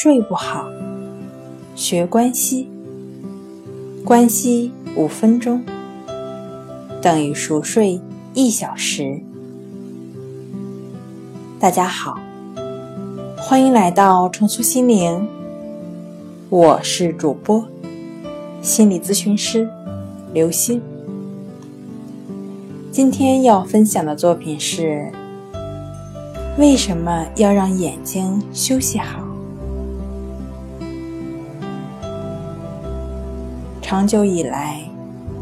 睡不好，学关西，关西五分钟等于熟睡一小时。大家好，欢迎来到重塑心灵，我是主播心理咨询师刘星。今天要分享的作品是：为什么要让眼睛休息好？长久以来，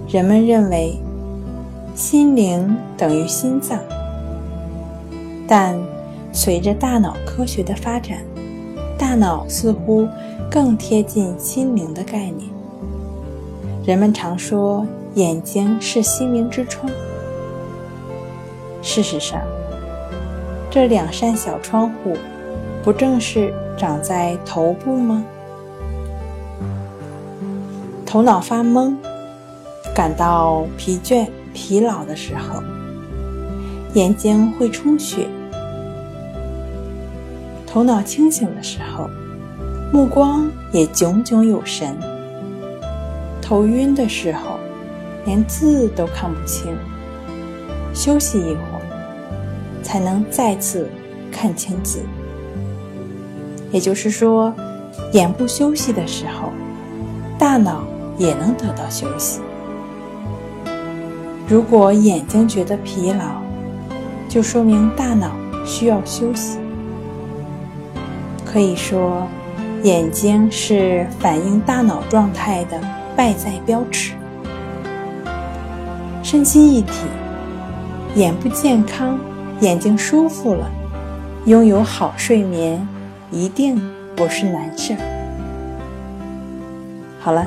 人们认为心灵等于心脏，但随着大脑科学的发展，大脑似乎更贴近心灵的概念。人们常说眼睛是心灵之窗，事实上，这两扇小窗户不正是长在头部吗？头脑发懵、感到疲倦、疲劳的时候，眼睛会充血；头脑清醒的时候，目光也炯炯有神；头晕的时候，连字都看不清。休息一会儿，才能再次看清字。也就是说，眼部休息的时候，大脑。也能得到休息。如果眼睛觉得疲劳，就说明大脑需要休息。可以说，眼睛是反映大脑状态的外在标尺。身心一体，眼部健康，眼睛舒服了，拥有好睡眠一定不是难事儿。好了。